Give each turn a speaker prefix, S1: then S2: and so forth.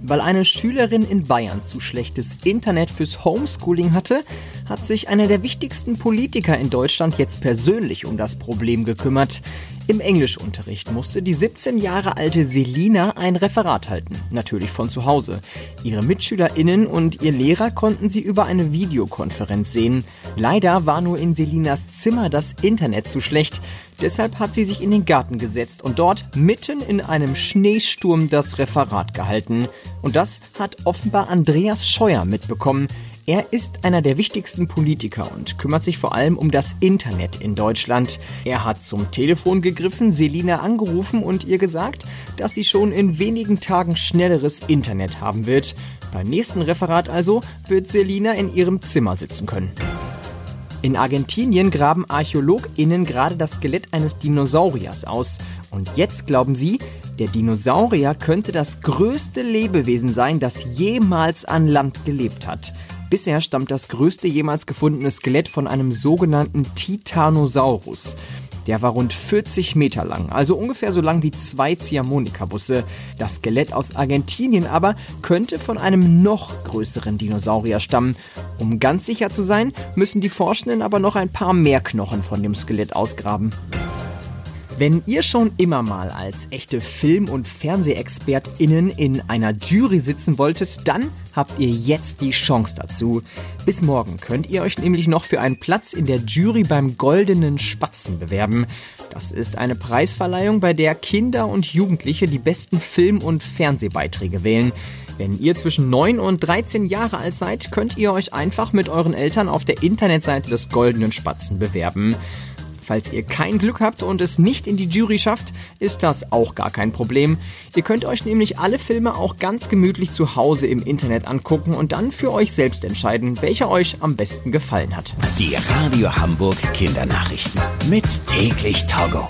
S1: Weil eine Schülerin in Bayern zu schlechtes Internet fürs Homeschooling hatte, hat sich einer der wichtigsten Politiker in Deutschland jetzt persönlich um das Problem gekümmert. Im Englischunterricht musste die 17 Jahre alte Selina ein Referat halten, natürlich von zu Hause. Ihre Mitschülerinnen und ihr Lehrer konnten sie über eine Videokonferenz sehen. Leider war nur in Selinas Zimmer das Internet zu schlecht. Deshalb hat sie sich in den Garten gesetzt und dort mitten in einem Schneesturm das Referat gehalten. Und das hat offenbar Andreas Scheuer mitbekommen. Er ist einer der wichtigsten Politiker und kümmert sich vor allem um das Internet in Deutschland. Er hat zum Telefon gegriffen, Selina angerufen und ihr gesagt, dass sie schon in wenigen Tagen schnelleres Internet haben wird. Beim nächsten Referat also wird Selina in ihrem Zimmer sitzen können. In Argentinien graben ArchäologInnen gerade das Skelett eines Dinosauriers aus. Und jetzt glauben sie, der Dinosaurier könnte das größte Lebewesen sein, das jemals an Land gelebt hat. Bisher stammt das größte jemals gefundene Skelett von einem sogenannten Titanosaurus. Der war rund 40 Meter lang, also ungefähr so lang wie zwei Ziehharmonikabusse. Das Skelett aus Argentinien aber könnte von einem noch größeren Dinosaurier stammen. Um ganz sicher zu sein, müssen die Forschenden aber noch ein paar mehr Knochen von dem Skelett ausgraben. Wenn ihr schon immer mal als echte Film- und FernsehexpertInnen in einer Jury sitzen wolltet, dann habt ihr jetzt die Chance dazu. Bis morgen könnt ihr euch nämlich noch für einen Platz in der Jury beim Goldenen Spatzen bewerben. Das ist eine Preisverleihung, bei der Kinder und Jugendliche die besten Film- und Fernsehbeiträge wählen. Wenn ihr zwischen 9 und 13 Jahre alt seid, könnt ihr euch einfach mit euren Eltern auf der Internetseite des Goldenen Spatzen bewerben. Falls ihr kein Glück habt und es nicht in die Jury schafft, ist das auch gar kein Problem. Ihr könnt euch nämlich alle Filme auch ganz gemütlich zu Hause im Internet angucken und dann für euch selbst entscheiden, welcher euch am besten gefallen hat.
S2: Die Radio Hamburg Kindernachrichten. Mit täglich Togo.